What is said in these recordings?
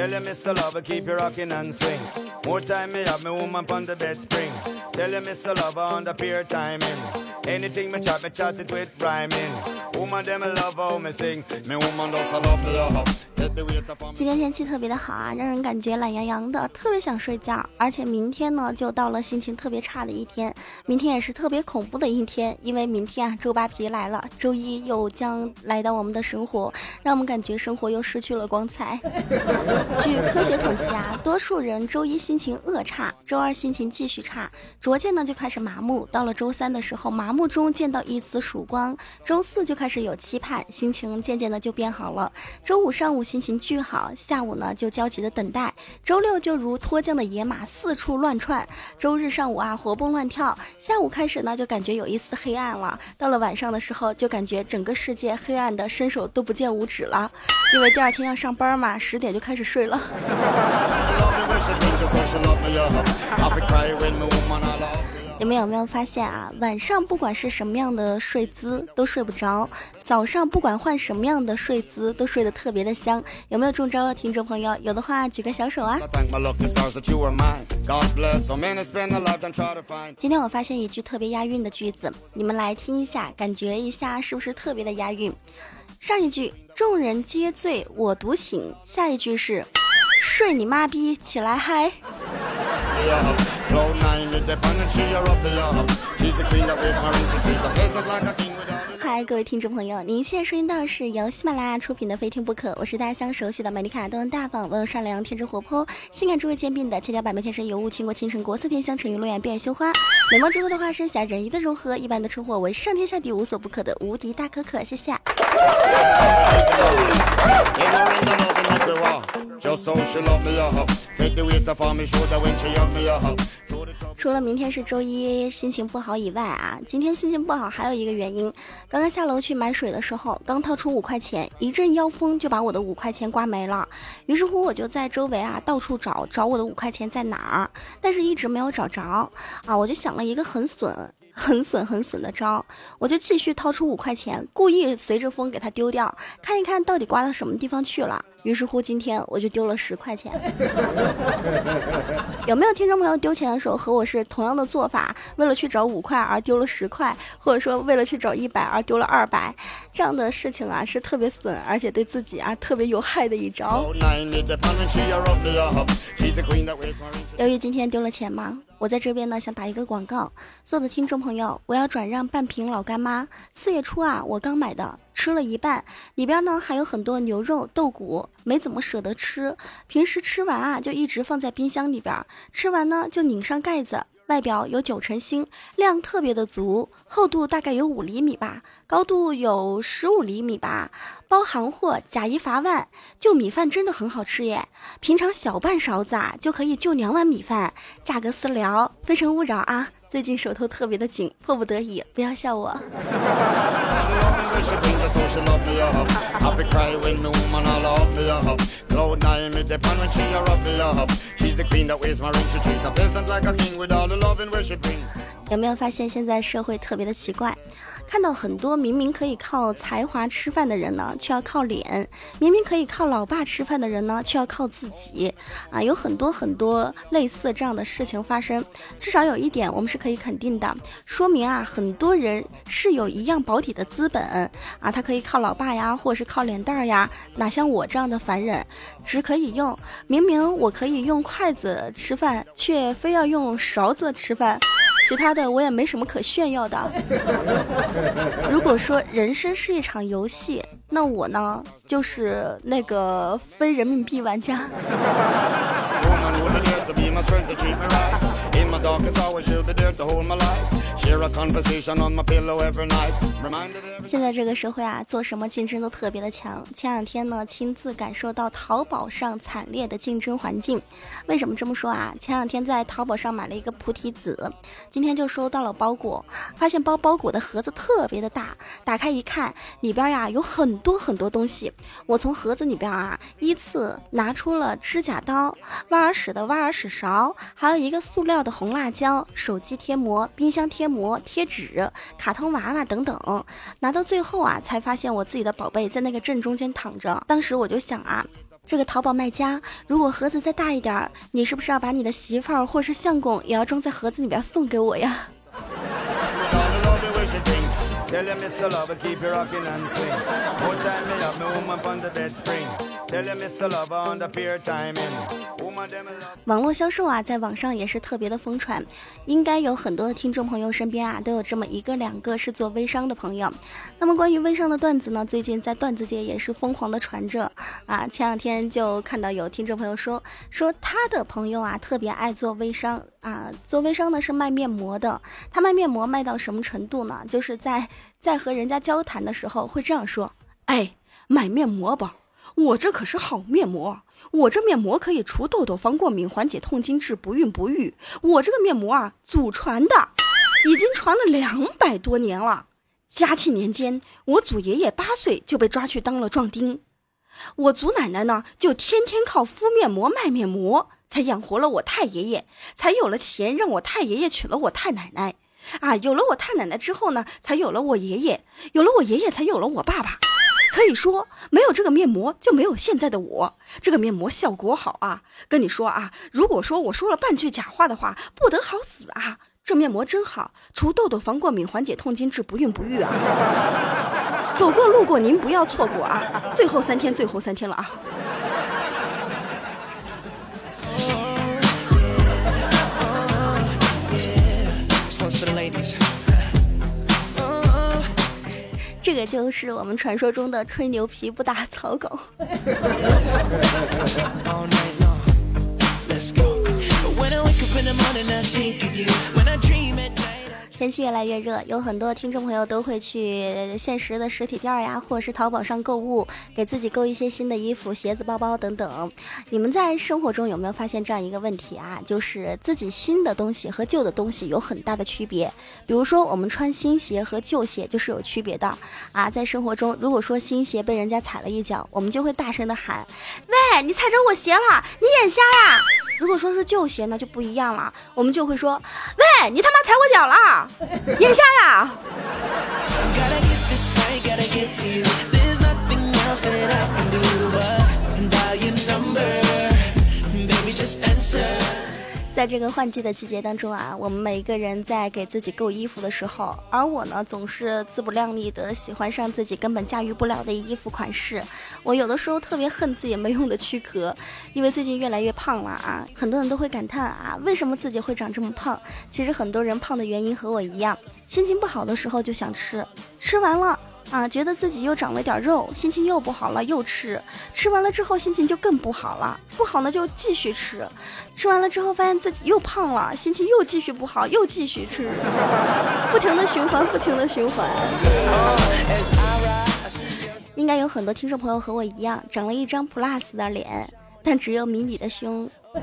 Tell you, Mr. Lover, keep you rocking and swing. More time me have me woman on the bed spring. Tell you, Mr. Lover, on the peer timing. Anything me chat, me chat it with rhyming. Woman, them love how me sing. Me woman does a love me, 今天天气特别的好啊，让人感觉懒洋洋的，特别想睡觉。而且明天呢，就到了心情特别差的一天。明天也是特别恐怖的一天，因为明天啊，周扒皮来了，周一又将来到我们的生活，让我们感觉生活又失去了光彩。据科学统计啊，多数人周一心情恶差，周二心情继续差，逐渐呢就开始麻木。到了周三的时候，麻木中见到一丝曙光，周四就开始有期盼，心情渐渐的就变好了。周五上午。心情巨好，下午呢就焦急的等待，周六就如脱缰的野马四处乱窜，周日上午啊活蹦乱跳，下午开始呢就感觉有一丝黑暗了，到了晚上的时候就感觉整个世界黑暗的伸手都不见五指了，因为第二天要上班嘛，十点就开始睡了。你们有没有发现啊？晚上不管是什么样的睡姿都睡不着，早上不管换什么样的睡姿都睡得特别的香。有没有中招的听众朋友？有的话举个小手啊！今天我发现一句特别押韵的句子，你们来听一下，感觉一下是不是特别的押韵？上一句众人皆醉我独醒，下一句是睡你妈逼起来嗨。嗨，各位听众朋友，您现在收听到是由喜马拉雅出品的《非听不可》，我是大家相熟悉的美丽卡，端大方，温柔善良，天真活泼，性感智慧兼并的千娇百媚，天生尤物，倾国倾城，国色天香，沉鱼落雁，闭月羞花，美貌之后的化身，侠仁义的融合，一般的称呼为上天下地无所不可的无敌大可可，谢谢。除了明天是周一，心情不好以外啊，今天心情不好还有一个原因。刚刚下楼去买水的时候，刚掏出五块钱，一阵妖风就把我的五块钱刮没了。于是乎，我就在周围啊到处找，找我的五块钱在哪儿，但是一直没有找着啊。我就想了一个很损。很损很损的招，我就继续掏出五块钱，故意随着风给它丢掉，看一看到底刮到什么地方去了。于是乎，今天我就丢了十块钱。有没有听众朋友丢钱的时候和我是同样的做法？为了去找五块而丢了十块，或者说为了去找一百而丢了二百，这样的事情啊是特别损，而且对自己啊特别有害的一招。由于今天丢了钱嘛，我在这边呢想打一个广告，所有的听众朋友，我要转让半瓶老干妈，四月初啊我刚买的。吃了一半，里边呢还有很多牛肉、豆骨，没怎么舍得吃。平时吃完啊，就一直放在冰箱里边。吃完呢，就拧上盖子，外表有九成新，量特别的足，厚度大概有五厘米吧，高度有十五厘米吧。包行货，假一罚万。就米饭真的很好吃耶，平常小半勺子啊就可以就两碗米饭，价格私聊，非诚勿扰啊。最近手头特别的紧，迫不得已，不要笑我。有没有发现现在社会特别的奇怪？看到很多明明可以靠才华吃饭的人呢，却要靠脸；明明可以靠老爸吃饭的人呢，却要靠自己。啊，有很多很多类似这样的事情发生。至少有一点我们是可以肯定的，说明啊，很多人是有一样保底的资本啊，他可以靠老爸呀，或者是靠脸蛋儿呀，哪像我这样的凡人，只可以用明明我可以用筷子吃饭，却非要用勺子吃饭。其他的我也没什么可炫耀的。如果说人生是一场游戏，那我呢就是那个非人民币玩家。hold my life. 现在这个社会啊，做什么竞争都特别的强。前两天呢，亲自感受到淘宝上惨烈的竞争环境。为什么这么说啊？前两天在淘宝上买了一个菩提子，今天就收到了包裹，发现包包裹的盒子特别的大，打开一看，里边呀、有很多很多东西。我从盒子里边啊，依次拿出了指甲刀、挖耳屎的挖耳屎勺，还有一个塑料的红辣椒、手机贴。贴膜、冰箱贴膜、贴纸、卡通娃娃等等。拿到最后啊，才发现我自己的宝贝在那个正中间躺着。当时我就想啊。这个淘宝卖家，如果盒子再大一点儿，你是不是要把你的媳妇儿或是相公也要装在盒子里边送给我呀？网络销售啊在网上也是特别的疯传应该有很多的听众朋友身边啊都有这么一个两个是做微商的朋友。那么关于微商的段子呢最近在段子界也是疯狂的传着啊前两天就看到有听众朋友说说他的朋友啊特别爱做微商啊做微商呢是卖面膜的他卖面膜卖到什么程度呢？就是在在和人家交谈的时候会这样说哎买面膜？吧我这可是好面膜我这面膜可以除痘痘、防过敏、缓解痛经、治不孕不育。我这个面膜啊，祖传的，已经传了两百多年了。嘉庆年间，我祖爷爷八岁就被抓去当了壮丁，我祖奶奶呢就天天靠敷面膜卖面膜，才养活了我太爷爷，才有了钱让我太爷爷娶了我太奶奶。啊，有了我太奶奶之后呢，才有了我爷爷，有了我爷爷，才有了我爸爸。可以说，没有这个面膜，就没有现在的我。这个面膜效果好啊！跟你说啊，如果说我说了半句假话的话，不得好死啊！这面膜真好，除痘痘、防过敏、缓解痛经、治不孕不育啊！走过路过，您不要错过啊！最后三天，最后三天了啊！这个就是我们传说中的吹牛皮不打草稿。天气越来越热，有很多听众朋友都会去现实的实体店呀，或者是淘宝上购物，给自己购一些新的衣服、鞋子、包包等等。你们在生活中有没有发现这样一个问题啊？就是自己新的东西和旧的东西有很大的区别。比如说，我们穿新鞋和旧鞋就是有区别的啊。在生活中，如果说新鞋被人家踩了一脚，我们就会大声的喊：“喂，你踩着我鞋了，你眼瞎呀！”如果说是旧鞋那，就不一样了，我们就会说：“喂，你他妈踩我脚了，眼瞎呀！”在这个换季的季节当中啊，我们每一个人在给自己购衣服的时候，而我呢总是自不量力的喜欢上自己根本驾驭不了的衣服款式。我有的时候特别恨自己没用的躯壳，因为最近越来越胖了啊，很多人都会感叹啊，为什么自己会长这么胖？其实很多人胖的原因和我一样，心情不好的时候就想吃，吃完了。啊，觉得自己又长了点肉，心情又不好了，又吃，吃完了之后心情就更不好了，不好呢就继续吃，吃完了之后发现自己又胖了，心情又继续不好，又继续吃，不停的循环，不停的循环。应该有很多听众朋友和我一样，长了一张 plus 的脸，但只有迷你的胸。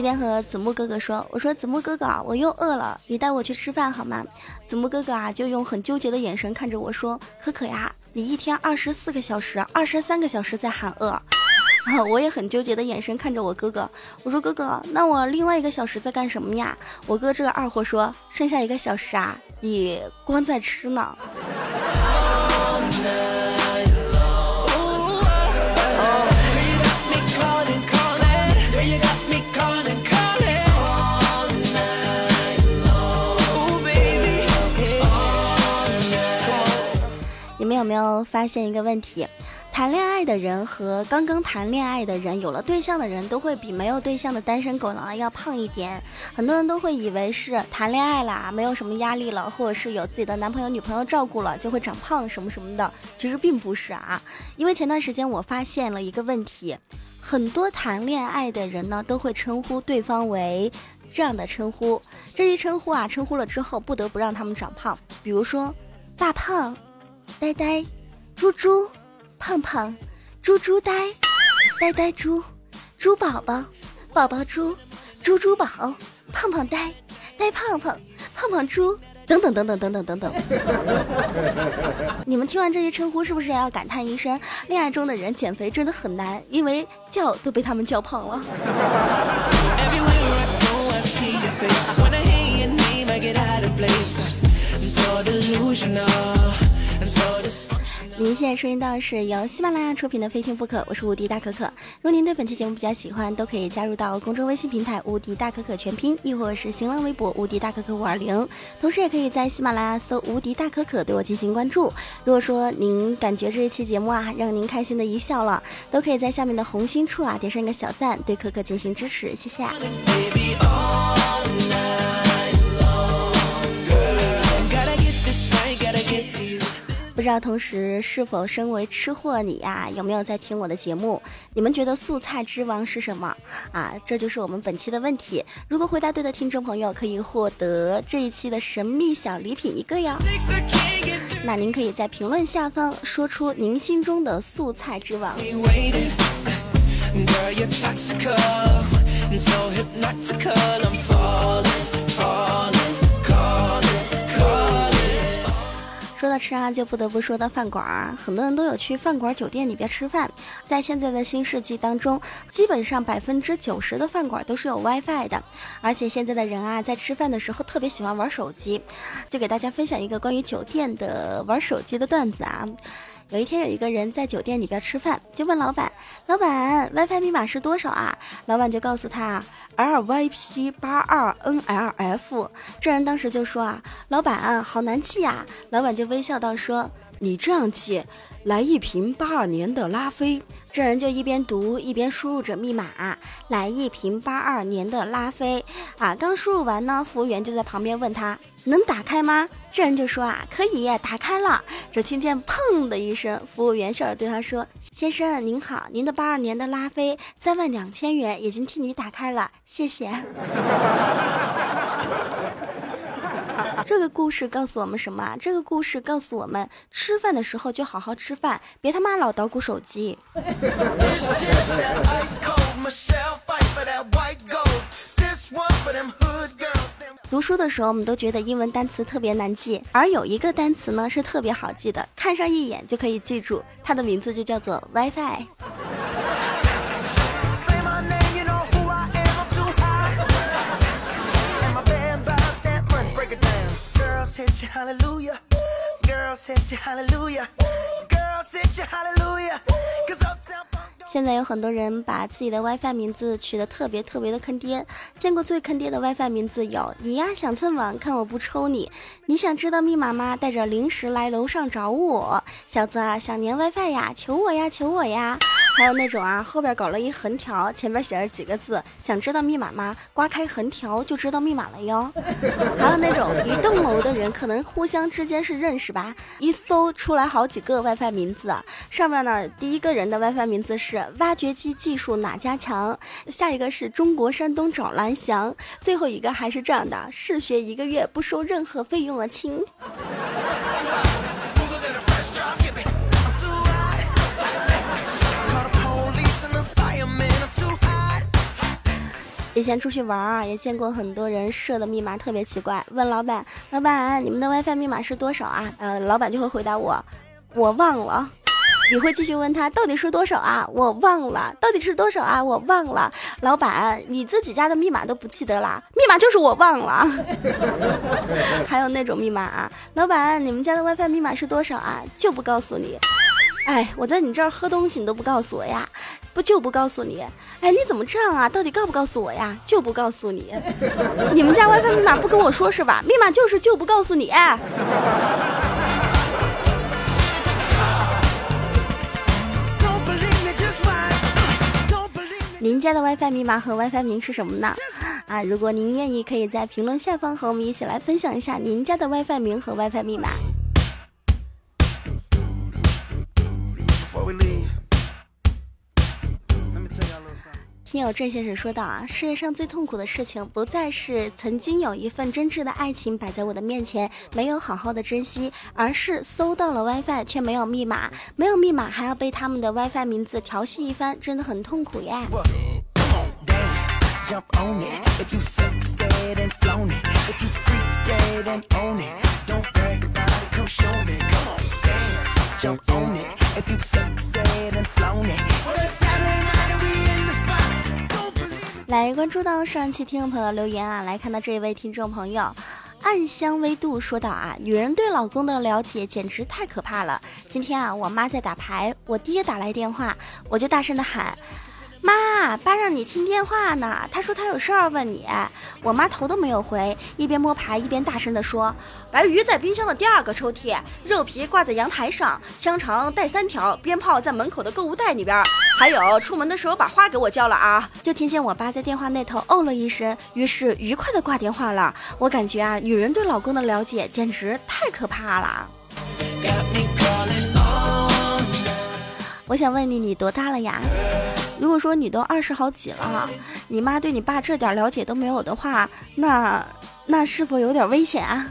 今天和子木哥哥说，我说子木哥哥，我又饿了，你带我去吃饭好吗？子木哥哥啊，就用很纠结的眼神看着我说，可可呀，你一天二十四个小时，二十三个小时在喊饿。啊，我也很纠结的眼神看着我哥哥，我说哥哥，那我另外一个小时在干什么呀？我哥这个二货说，剩下一个小时啊，你光在吃呢。有没有发现一个问题？谈恋爱的人和刚刚谈恋爱的人，有了对象的人都会比没有对象的单身狗呢要胖一点。很多人都会以为是谈恋爱啦，没有什么压力了，或者是有自己的男朋友、女朋友照顾了，就会长胖什么什么的。其实并不是啊，因为前段时间我发现了一个问题，很多谈恋爱的人呢都会称呼对方为这样的称呼，这一称呼啊，称呼了之后不得不让他们长胖，比如说大胖、呆呆、猪猪。胖胖，猪猪呆，呆呆猪，猪宝宝，宝宝猪，猪猪宝，胖胖呆，呆胖胖，胖胖猪，等等等等等等等等。你们听完这些称呼，是不是要感叹一声：恋爱中的人减肥真的很难，因为叫都被他们叫胖了。您现在收听到的是由喜马拉雅出品的《非听不可》，我是无敌大可可。如果您对本期节目比较喜欢，都可以加入到公众微信平台“无敌大可可全拼”，亦或是新浪微博“无敌大可可五二零”。同时，也可以在喜马拉雅搜“无敌大可可”对我进行关注。如果说您感觉这一期节目啊让您开心的一笑了，都可以在下面的红心处啊点上一个小赞，对可可进行支持，谢谢。不知道同时是否身为吃货你呀，有没有在听我的节目？你们觉得素菜之王是什么啊？这就是我们本期的问题。如果回答对的听众朋友，可以获得这一期的神秘小礼品一个哟。那您可以在评论下方说出您心中的素菜之王。说到吃啊，就不得不说到饭馆儿。很多人都有去饭馆、酒店里边吃饭。在现在的新世纪当中，基本上百分之九十的饭馆都是有 WiFi 的。而且现在的人啊，在吃饭的时候特别喜欢玩手机。就给大家分享一个关于酒店的玩手机的段子啊。有一天，有一个人在酒店里边吃饭，就问老板：“老板，WiFi 密码是多少啊？”老板就告诉他。L Y P 八二 N L F，这人当时就说啊，老板好难记呀。老板就微笑道说，你这样记，来一瓶八二年的拉菲。这人就一边读一边输入着密码，来一瓶八二年的拉菲啊。刚输入完呢，服务员就在旁边问他。能打开吗？这人就说啊，可以，打开了。只听见砰的一声，服务员笑着对他说：“先生您好，您的八二年的拉菲三万两千元已经替你打开了，谢谢。”这个故事告诉我们什么？这个故事告诉我们，吃饭的时候就好好吃饭，别他妈老捣鼓手机。读书的时候，我们都觉得英文单词特别难记，而有一个单词呢是特别好记的，看上一眼就可以记住，它的名字就叫做 WiFi。现在有很多人把自己的 WiFi 名字取得特别特别的坑爹，见过最坑爹的 WiFi 名字有：你呀想蹭网，看我不抽你；你想知道密码吗？带着零食来楼上找我，小子啊想连 WiFi 呀，求我呀求我呀！还有那种啊后边搞了一横条，前面写着几个字：想知道密码吗？刮开横条就知道密码了哟。还有那种一栋楼的人可能互相之间是认识吧，一搜出来好几个 WiFi 名字，上面呢第一个人的 WiFi 名字是。挖掘机技术哪家强？下一个是中国山东找蓝翔，最后一个还是这样的：试学一个月不收任何费用了，亲！以前出去玩啊，也见过很多人设的密码特别奇怪，问老板：“老板，你们的 WiFi 密码是多少啊？”呃，老板就会回答我：“我忘了。”你会继续问他到底是多少啊？我忘了，到底是多少啊？我忘了。老板，你自己家的密码都不记得啦？密码就是我忘了。还有那种密码啊，老板，你们家的 WiFi 密码是多少啊？就不告诉你。哎，我在你这儿喝东西你都不告诉我呀？不就不告诉你？哎，你怎么这样啊？到底告不告诉我呀？就不告诉你。你们家 Wifi 密码不跟我说是吧？密码就是就不告诉你。您家的 Wifi 密码和 Wifi 名是什么呢？啊，如果您愿意，可以在评论下方和我们一起来分享一下您家的 Wifi 名和 Wifi 密码。听友郑先生说道啊，世界上最痛苦的事情，不再是曾经有一份真挚的爱情摆在我的面前，没有好好的珍惜，而是搜到了 WiFi 却没有密码，没有密码还要被他们的 WiFi 名字调戏一番，真的很痛苦呀。来关注到上期听众朋友留言啊，来看到这一位听众朋友，暗香微度说道啊，女人对老公的了解简直太可怕了。今天啊，我妈在打牌，我爹打来电话，我就大声的喊。妈，爸让你听电话呢。他说他有事儿问你。我妈头都没有回，一边摸牌一边大声地说：“白鱼在冰箱的第二个抽屉，肉皮挂在阳台上，香肠带三条，鞭炮在门口的购物袋里边，还有出门的时候把花给我交了啊！”就听见我爸在电话那头哦了一声，于是愉快的挂电话了。我感觉啊，女人对老公的了解简直太可怕了。我想问你，你多大了呀？如果说你都二十好几了，你妈对你爸这点了解都没有的话，那那是否有点危险啊？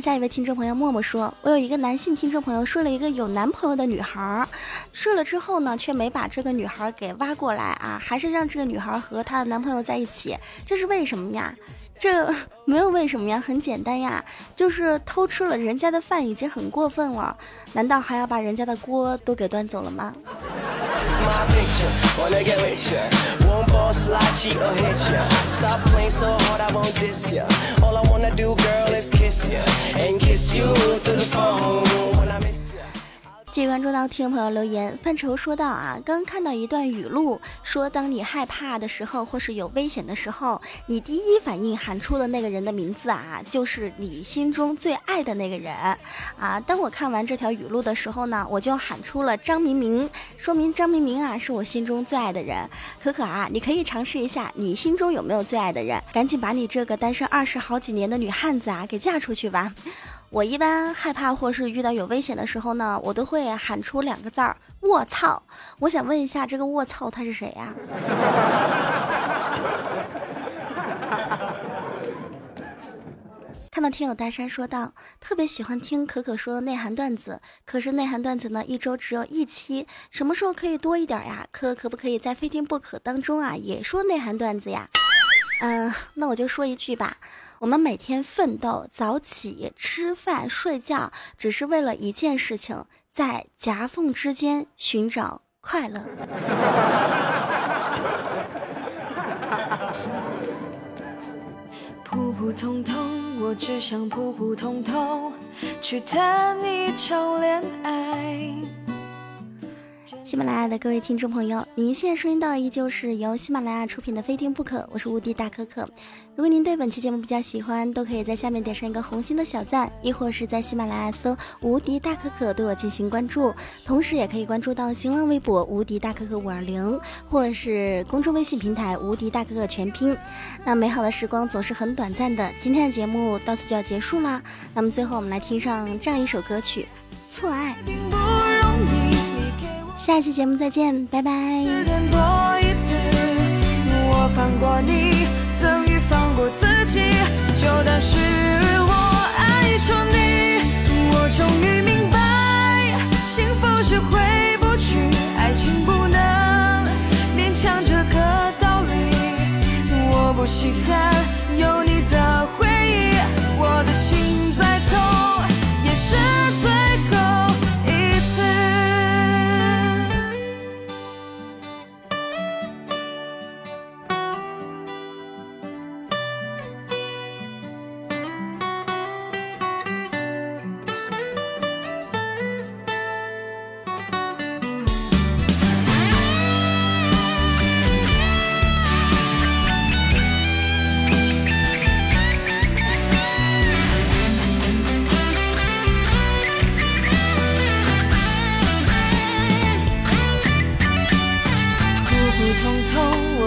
下一位听众朋友默默说，我有一个男性听众朋友睡了一个有男朋友的女孩，睡了之后呢，却没把这个女孩给挖过来啊，还是让这个女孩和她的男朋友在一起，这是为什么呀？这没有为什么呀，很简单呀，就是偷吃了人家的饭已经很过分了，难道还要把人家的锅都给端走了吗？on slouchy or hit ya. Stop playing so hard, I won't diss ya. All I wanna do, girl, is kiss ya and kiss you through the phone when I miss. 继续关注到听众朋友留言，范畴说到啊，刚看到一段语录，说当你害怕的时候，或是有危险的时候，你第一反应喊出的那个人的名字啊，就是你心中最爱的那个人啊。当我看完这条语录的时候呢，我就喊出了张明明，说明张明明啊是我心中最爱的人。可可啊，你可以尝试一下，你心中有没有最爱的人？赶紧把你这个单身二十好几年的女汉子啊给嫁出去吧。我一般害怕或是遇到有危险的时候呢，我都会喊出两个字儿“卧槽”。我想问一下，这个“卧槽”他是谁呀？看到听友大山说道，特别喜欢听可可说的内涵段子，可是内涵段子呢，一周只有一期，什么时候可以多一点呀？可可不可以在非听不可当中啊，也说内涵段子呀？嗯，那我就说一句吧。我们每天奋斗、早起、吃饭、睡觉，只是为了一件事情，在夹缝之间寻找快乐。普普通通，我只想普普通通去谈一场恋爱。喜马拉雅的各位听众朋友，您现在收听到的依旧是由喜马拉雅出品的《非听不可》，我是无敌大可可。如果您对本期节目比较喜欢，都可以在下面点上一个红心的小赞，亦或是在喜马拉雅搜“无敌大可可”对我进行关注，同时也可以关注到新浪微博“无敌大可可五二零”，或者是公众微信平台“无敌大可可全拼”。那美好的时光总是很短暂的，今天的节目到此就要结束啦。那么最后我们来听上这样一首歌曲《错爱》。下一期节目再见，拜拜。我放过你，等于放过自己，就当是我爱错你。我终于明白，幸福是回不去，爱情不能勉强这个道理。我不稀罕有你的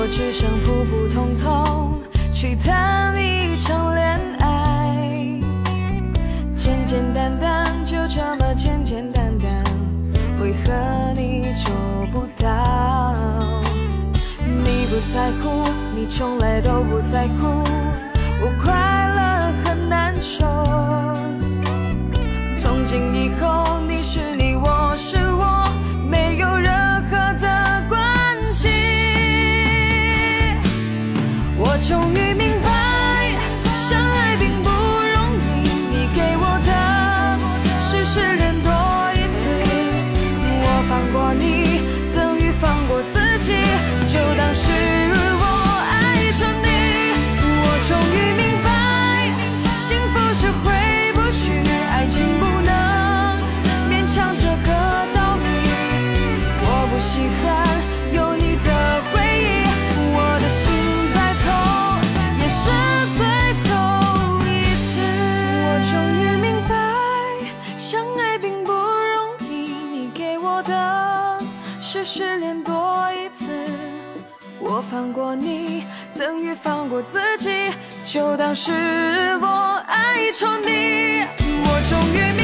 我只想普普通通去谈一场恋爱，简简单单就这么简简单单，为何你做不到？你不在乎，你从来都不在乎，我快乐很难受。从今以后，放过自己，就当是我爱着你。我终于明